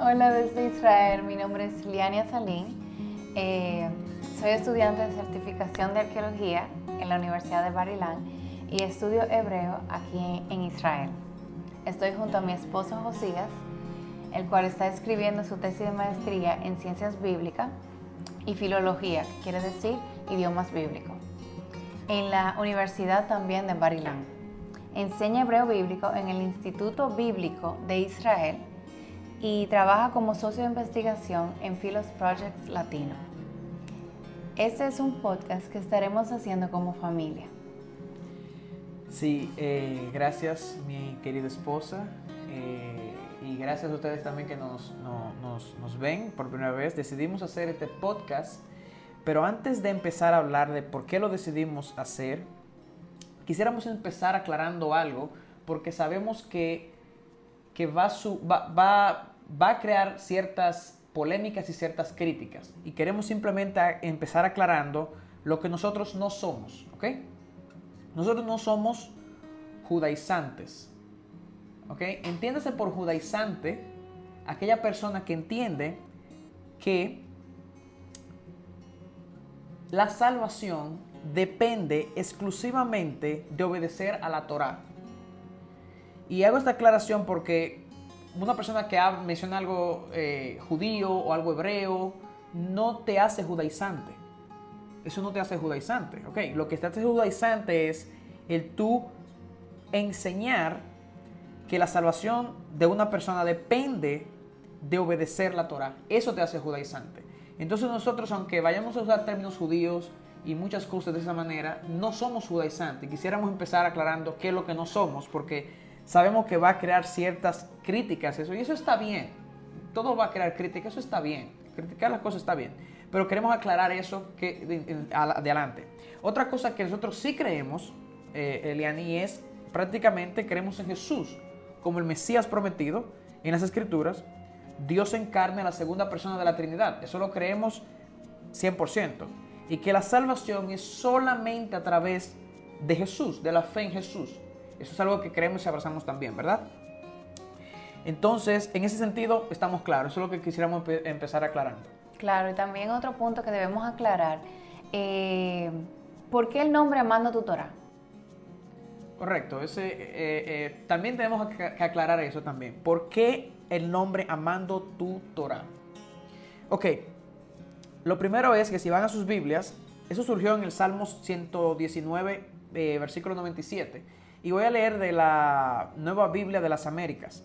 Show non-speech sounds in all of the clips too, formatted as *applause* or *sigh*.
Hola desde Israel, mi nombre es Liania Salín. Eh, soy estudiante de certificación de arqueología en la Universidad de Barilán y estudio hebreo aquí en Israel. Estoy junto a mi esposo Josías, el cual está escribiendo su tesis de maestría en ciencias bíblicas y filología, que quiere decir idiomas bíblicos, en la Universidad también de Barilán. Enseña hebreo bíblico en el Instituto Bíblico de Israel y trabaja como socio de investigación en Philos Projects Latino. Este es un podcast que estaremos haciendo como familia. Sí, eh, gracias mi querida esposa eh, y gracias a ustedes también que nos, nos, nos ven por primera vez. Decidimos hacer este podcast, pero antes de empezar a hablar de por qué lo decidimos hacer, quisiéramos empezar aclarando algo porque sabemos que que va, va, va, a crear ciertas polémicas y ciertas críticas. Y queremos simplemente empezar aclarando lo que nosotros no somos, ¿ok? Nosotros no somos judaizantes, ¿ok? Entiéndase por judaizante aquella persona que entiende que la salvación depende exclusivamente de obedecer a la Torah. Y hago esta aclaración porque una persona que menciona algo eh, judío o algo hebreo no te hace judaizante. Eso no te hace judaizante. Lo que te hace judaizante es el tú enseñar que la salvación de una persona depende de obedecer la Torah. Eso te hace judaizante. Entonces nosotros, aunque vayamos a usar términos judíos y muchas cosas de esa manera, no somos judaizantes. Quisiéramos empezar aclarando qué es lo que no somos, porque sabemos que va a crear ciertas críticas, eso, y eso está bien. Todo va a crear críticas, eso está bien. Criticar las cosas está bien. Pero queremos aclarar eso que, de, adelante. Otra cosa que nosotros sí creemos, eh, Eliani, es prácticamente creemos en Jesús como el Mesías prometido en las Escrituras, Dios encarne a la segunda persona de la Trinidad. Eso lo creemos 100%. Y que la salvación es solamente a través de Jesús, de la fe en Jesús. Eso es algo que creemos y abrazamos también, ¿verdad? Entonces, en ese sentido, estamos claros. Eso es lo que quisiéramos empezar aclarando. Claro, y también otro punto que debemos aclarar. Eh, ¿Por qué el nombre Amando tu Torah? Correcto. Ese, eh, eh, también tenemos que aclarar eso también. ¿Por qué el nombre Amando tu Torah? Ok. Lo primero es que si van a sus Biblias, eso surgió en el Salmo 119, versículo 97 y voy a leer de la Nueva Biblia de las Américas.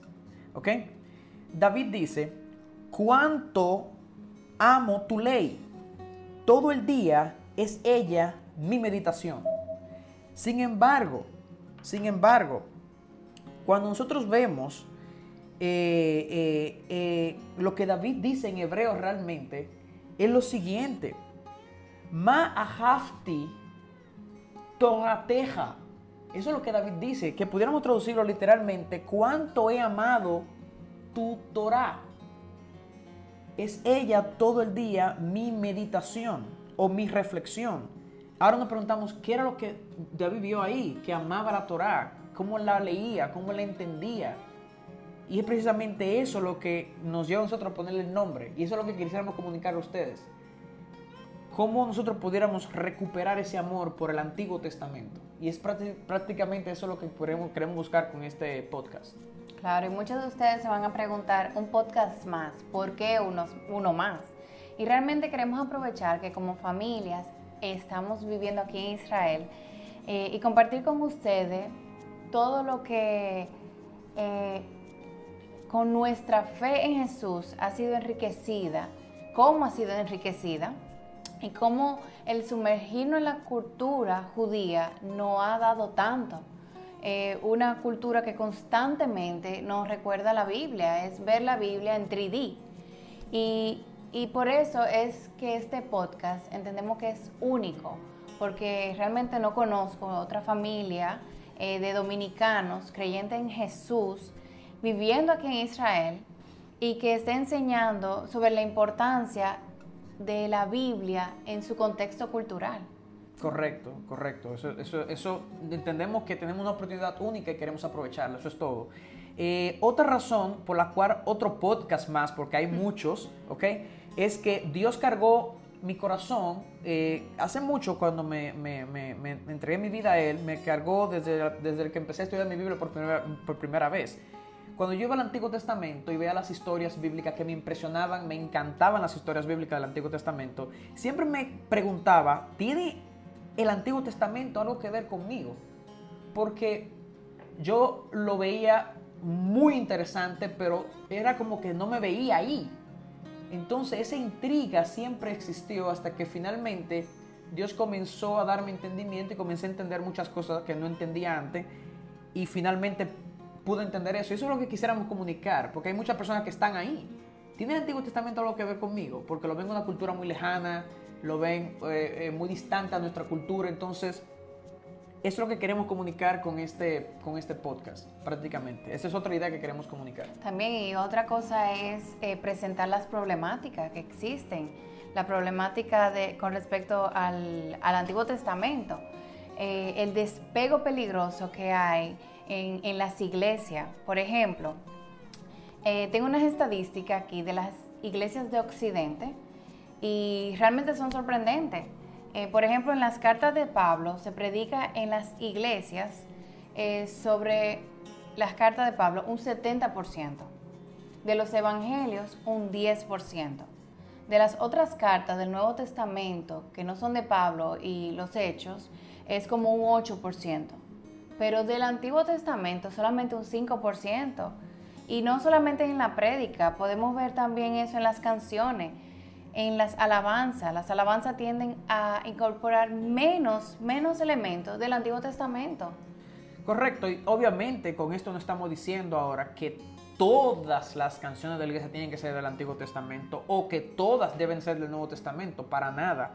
¿Ok? David dice, cuánto amo tu ley. Todo el día es ella mi meditación. Sin embargo, sin embargo, cuando nosotros vemos eh, eh, eh, lo que David dice en hebreo realmente, es lo siguiente. Ma ahafti torateja eso es lo que David dice, que pudiéramos traducirlo literalmente, cuánto he amado tu Torah. Es ella todo el día mi meditación o mi reflexión. Ahora nos preguntamos, ¿qué era lo que David vio ahí? Que amaba la Torah, cómo la leía, cómo la entendía. Y es precisamente eso lo que nos lleva a nosotros a ponerle el nombre. Y eso es lo que quisiéramos comunicar a ustedes. Cómo nosotros pudiéramos recuperar ese amor por el Antiguo Testamento. Y es prácticamente eso lo que queremos, buscar con este podcast. Claro, y muchos de ustedes se van a preguntar, un podcast más, ¿por qué uno, uno más? Y realmente queremos aprovechar que como familias estamos viviendo aquí en Israel eh, y compartir con ustedes todo lo que eh, con nuestra fe en Jesús ha sido enriquecida, cómo ha sido enriquecida y cómo el sumergirnos en la cultura judía no ha dado tanto. Eh, una cultura que constantemente nos recuerda la Biblia, es ver la Biblia en 3D. Y, por eso es que este podcast entendemos que es único, porque realmente no conozco otra familia eh, de dominicanos creyentes en Jesús viviendo aquí en Israel y que esté enseñando sobre la importancia de la Biblia en su contexto cultural. Correcto, correcto. Eso, eso, eso entendemos que tenemos una oportunidad única y queremos aprovecharla, eso es todo. Eh, otra razón por la cual otro podcast más, porque hay muchos, ¿ok? Es que Dios cargó mi corazón, eh, hace mucho cuando me, me, me, me, entregué mi vida a Él, me cargó desde, desde que empecé a estudiar mi Biblia por primera, por primera vez. Cuando yo iba al Antiguo Testamento y veía las historias bíblicas que me impresionaban, me encantaban las historias bíblicas del Antiguo Testamento, siempre me preguntaba, ¿tiene el Antiguo Testamento algo que ver conmigo? Porque yo lo veía muy interesante, pero era como que no me veía ahí. Entonces esa intriga siempre existió hasta que finalmente Dios comenzó a darme entendimiento y comencé a entender muchas cosas que no entendía antes y finalmente pude entender eso. Y eso es lo que quisiéramos comunicar, porque hay muchas personas que están ahí. ¿Tiene el Antiguo Testamento algo que ver conmigo? Porque lo ven en una cultura muy lejana, lo ven eh, eh, muy distante a nuestra cultura, entonces eso es lo que queremos comunicar con este, con este podcast, prácticamente. Esa es otra idea que queremos comunicar. También, y otra cosa es eh, presentar las problemáticas que existen. La problemática de, con respecto al, al Antiguo Testamento. Eh, el despego peligroso que hay en, las iglesias. Por ejemplo, eh, tengo unas estadísticas aquí de las iglesias de Occidente y realmente son sorprendentes. Eh, por ejemplo, en las cartas de Pablo se predica en las iglesias sobre las cartas de Pablo un 70%, de los evangelios un 10%, de las otras cartas del Nuevo Testamento que no son de Pablo y los hechos es como un 8%, pero del Antiguo Testamento solamente un 5%. Y no solamente en la prédica, podemos ver también eso en las canciones en las alabanzas. Las alabanzas tienden a incorporar menos, menos elementos del Antiguo Testamento. Correcto, y obviamente con esto no estamos diciendo ahora que todas las canciones de la iglesia tienen que ser del Antiguo Testamento o que todas deben ser del Nuevo Testamento, para nada.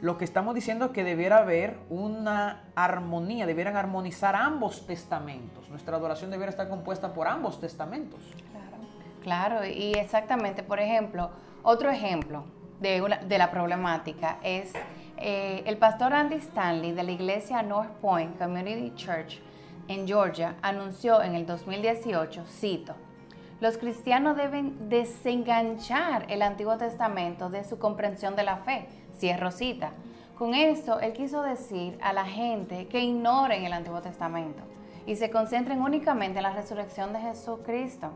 Lo que estamos diciendo es que debiera haber una armonía, debieran armonizar ambos testamentos. Nuestra adoración debiera estar compuesta por ambos testamentos. Claro, claro, y exactamente, por ejemplo, otro ejemplo, de, la problemática es eh, el pastor Andy Stanley de la iglesia North Point Community Church en Georgia anunció en el 2018, cito, los cristianos deben desenganchar el Antiguo Testamento de su comprensión de la fe, cierro cita. Con esto, él quiso decir a la gente que ignoren el Antiguo Testamento y se concentren únicamente en la resurrección de Jesucristo,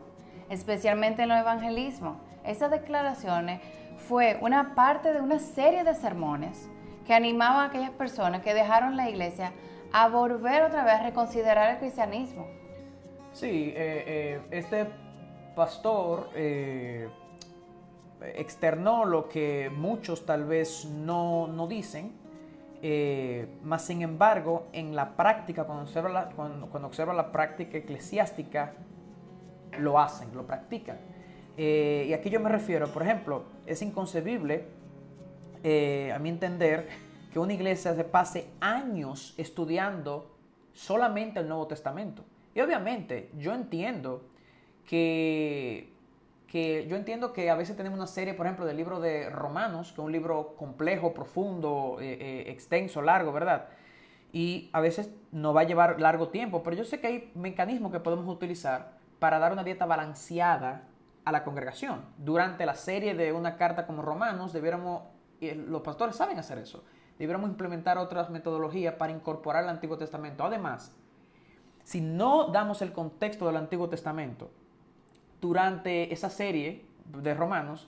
especialmente en los evangelismos. Estas declaraciones fue una parte de una serie de sermones que animaba a aquellas personas que dejaron la iglesia a volver otra vez a reconsiderar el cristianismo. Sí, eh, eh, este pastor eh, externó lo que muchos tal vez no, no dicen, más sin embargo, en la práctica, cuando observa la, cuando, observa la práctica eclesiástica, lo hacen, lo practican. y aquí yo me refiero, por ejemplo, es inconcebible, eh, a mi entender, que una iglesia se pase años estudiando solamente el Nuevo Testamento. Y obviamente yo entiendo que, que, yo entiendo que a veces tenemos una serie, por ejemplo, del libro de Romanos, que es un libro complejo, profundo, eh, eh, extenso, largo, ¿verdad? Y a veces nos va a llevar largo tiempo, pero yo sé que hay mecanismos que podemos utilizar para dar una dieta balanceada a la congregación. Durante la serie de una carta como Romanos, debiéramos, los pastores saben hacer eso, debiéramos implementar otras metodologías para incorporar el Antiguo Testamento. Además, si no damos el contexto del Antiguo Testamento durante esa serie de Romanos,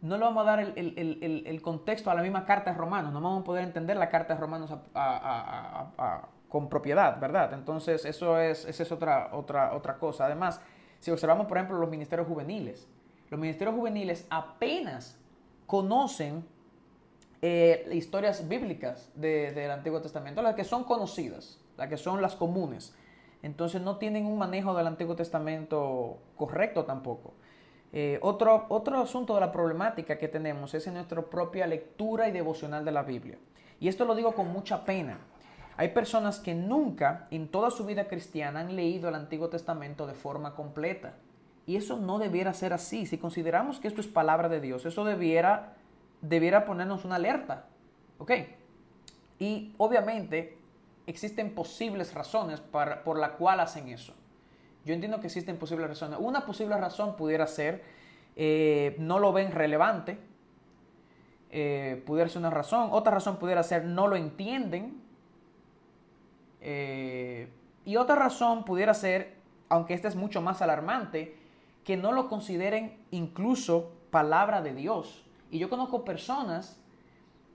no le vamos a dar el, contexto a la misma carta de Romanos, no vamos a poder entender la carta de Romanos con propiedad, ¿verdad? Entonces, eso es, otra cosa. Además, si observamos, por ejemplo, los ministerios juveniles, los ministerios juveniles apenas conocen eh, historias bíblicas del Antiguo Testamento, las que son conocidas, las que son las comunes. Entonces no tienen un manejo del Antiguo Testamento correcto tampoco. Eh, otro, otro asunto de la problemática que tenemos es en nuestra propia lectura y devocional de la Biblia. Y esto lo digo con mucha pena, hay personas que nunca en toda su vida cristiana han leído el Antiguo Testamento de forma completa. Y eso no debiera ser así. Si consideramos que esto es palabra de Dios, eso debiera, debiera ponernos una alerta. ¿Ok? Y obviamente existen posibles razones por la cual hacen eso. Yo entiendo que existen posibles razones. Una posible razón pudiera ser eh, no lo ven relevante, eh, pudiera ser una razón. Otra razón pudiera ser no lo entienden. Eh, y otra razón pudiera ser, aunque esta es mucho más alarmante, que no lo consideren incluso palabra de Dios. Y yo conozco personas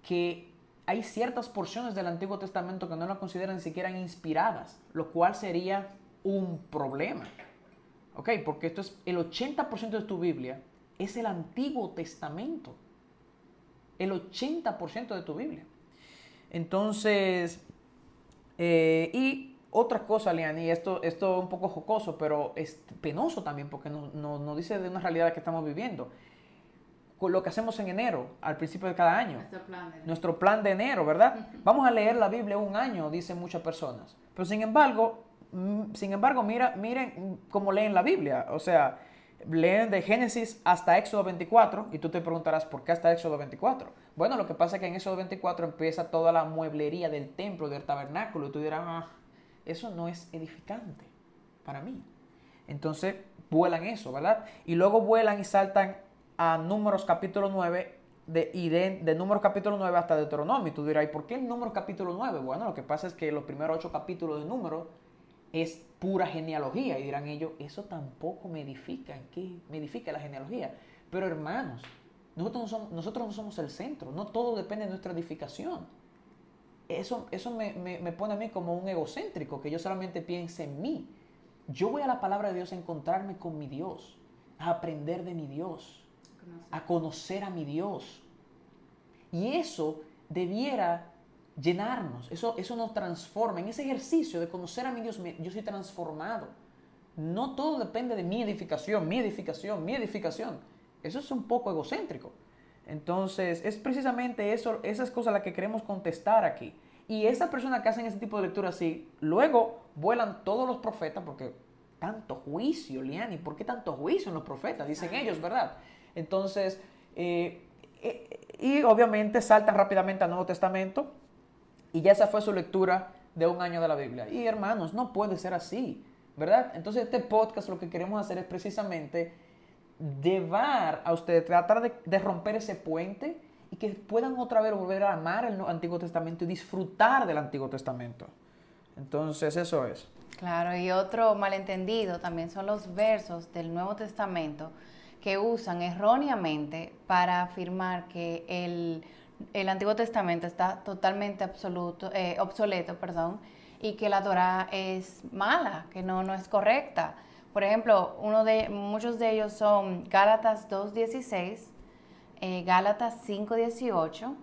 que hay ciertas porciones del Antiguo Testamento que no lo consideran siquiera inspiradas, lo cual sería un problema. ¿Ok? Porque esto es el 80% de tu Biblia es el Antiguo Testamento. El 80% de tu Biblia. Entonces, eh, y otra cosa, Lian, esto, esto es un poco jocoso, pero es penoso también porque nos no, dice de una realidad que estamos viviendo. Con lo que hacemos en enero, al principio de cada año. Nuestro plan de enero, Nuestro plan de enero ¿verdad? *laughs* Vamos a leer la Biblia un año, dicen muchas personas. Pero sin embargo, mm, sin embargo, mira, miren cómo leen la Biblia. O sea, leen de Génesis hasta Éxodo 24 y tú te preguntarás por qué hasta Éxodo 24. Bueno, lo que pasa es que en Éxodo 24 empieza toda la mueblería del templo, del tabernáculo y tú dirás, ah, eso no es edificante para mí. Entonces vuelan eso, ¿verdad? Y luego vuelan y saltan a Números capítulo 9 de, y de, Números capítulo 9 hasta Deuteronomio. Y tú dirás, ¿y por qué Números capítulo 9? Bueno, lo que pasa es que los primeros ocho capítulos de Números es pura genealogía. Y dirán ellos, eso tampoco me edifica. ¿En qué me edifica la genealogía? Pero hermanos, nosotros no somos, nosotros no somos el centro. No todo depende de nuestra edificación. Eso, eso me, me, pone a mí como un egocéntrico, que yo solamente piense en mí. Yo voy a la palabra de Dios a encontrarme con mi Dios, a aprender de mi Dios, a conocer a mi Dios. Y eso debiera llenarnos, eso, eso nos transforma. En ese ejercicio de conocer a mi Dios, yo soy transformado. No todo depende de mi edificación, mi edificación, mi edificación. Eso es un poco egocéntrico. Entonces, es precisamente eso, esas cosas las que queremos contestar aquí. Y esas personas que hacen ese tipo de lectura así, luego vuelan todos los profetas, porque tanto juicio, Liani, ¿por qué tanto juicio en los profetas? Dicen ellos, ¿verdad? Entonces, eh, y obviamente saltan rápidamente al Nuevo Testamento, y ya esa fue su lectura de un año de la Biblia. Y hermanos, no puede ser así, ¿verdad? Entonces este podcast lo que queremos hacer es precisamente llevar a ustedes, tratar de, romper ese puente y que puedan otra vez volver a amar el Antiguo Testamento y disfrutar del Antiguo Testamento. Entonces eso es. Claro, y otro malentendido también son los versos del Nuevo Testamento que usan erróneamente para afirmar que el el Antiguo Testamento está totalmente absoluto, eh, obsoleto, perdón, y que la Torah es mala, que no, no es correcta. Por ejemplo, uno de, muchos de ellos son Gálatas 2.16, eh, Gálatas 5.18,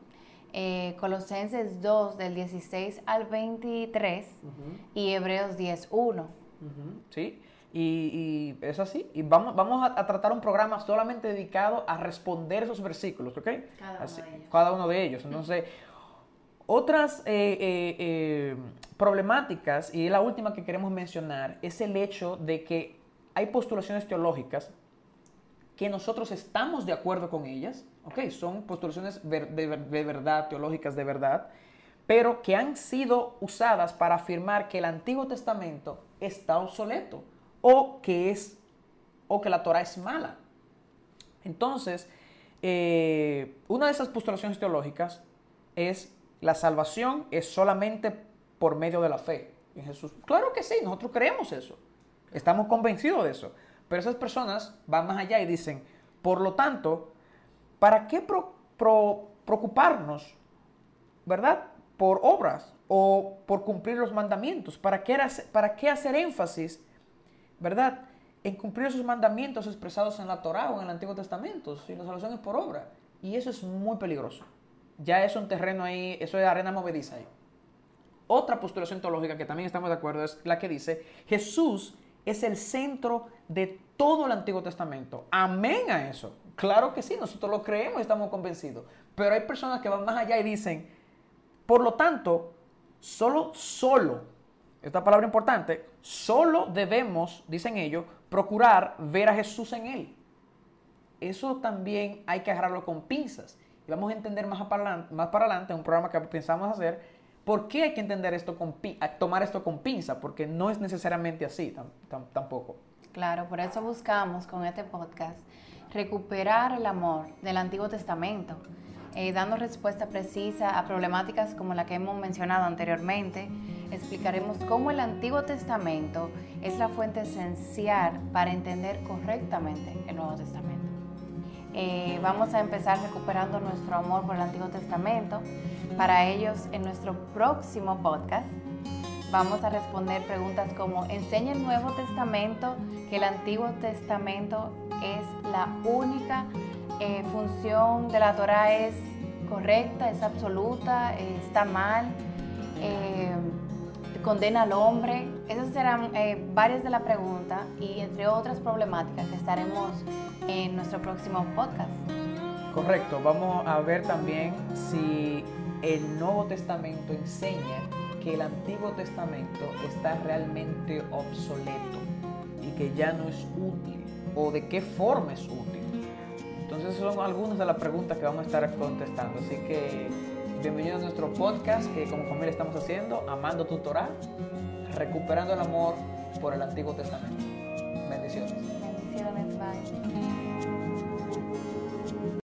eh, Colosenses 2 del 16 al 23 y Hebreos 10.1. Sí, y, es así. Y vamos, vamos a, tratar un programa solamente dedicado a responder esos versículos, ¿ok? Cada uno de ellos. Cada uno de ellos. Entonces, otras eh, eh, eh, problemáticas, y la última que queremos mencionar, es el hecho de que hay postulaciones teológicas que nosotros estamos de acuerdo con ellas, ¿ok? Son postulaciones de, de verdad, teológicas de verdad, pero que han sido usadas para afirmar que el Antiguo Testamento está obsoleto o que es o que la Torah es mala. Entonces, eh, una de esas postulaciones teológicas es la salvación es solamente por medio de la fe en Jesús. Claro que sí, nosotros creemos eso. Estamos convencidos de eso. Pero esas personas van más allá y dicen, por lo tanto, ¿para qué preocuparnos, verdad? Por obras o por cumplir los mandamientos. ¿Para qué, para qué hacer énfasis ¿verdad? En cumplir esos mandamientos expresados en la Torah o en el Antiguo Testamento, si la salvación es por obra. Y eso es muy peligroso. Ya es un terreno ahí, eso es arena movediza ahí. Otra postulación teológica que también estamos de acuerdo es la que dice, Jesús es el centro de todo el Antiguo Testamento. Amén a eso. Claro que sí, nosotros lo creemos y estamos convencidos. Pero hay personas que van más allá y dicen, por lo tanto, solo, solo esta palabra importante, solo debemos, dicen ellos, procurar ver a Jesús en él. Eso también hay que agarrarlo con pinzas. Y vamos a entender más para, más para adelante, un programa que pensamos hacer, ¿Por qué hay que entender esto con tomar esto con pinza? Porque no es necesariamente así tampoco. Claro, por eso buscamos con este podcast recuperar el amor del Antiguo Testamento, eh, dando respuesta precisa a problemáticas como la que hemos mencionado anteriormente. Explicaremos cómo el Antiguo Testamento es la fuente esencial para entender correctamente el Nuevo Testamento. Eh, vamos a empezar recuperando nuestro amor por el Antiguo Testamento. Para ellos, en nuestro próximo podcast, vamos a responder preguntas como, ¿enseña el Nuevo Testamento que el Antiguo Testamento es la única eh, función de la Torah? ¿Es correcta? ¿Es absoluta? ¿Está mal? Eh, condena al hombre? Esas serán eh, varias de las preguntas y entre otras problemáticas que estaremos en nuestro próximo podcast. Correcto, vamos a ver también si el Nuevo Testamento enseña que el Antiguo Testamento está realmente obsoleto y que ya no es útil o de qué forma es útil. Entonces son algunas de las preguntas que vamos a estar contestando. Así que bienvenido a nuestro podcast que como familia estamos haciendo, Amando tu Torah, recuperando el amor por el Antiguo Testamento.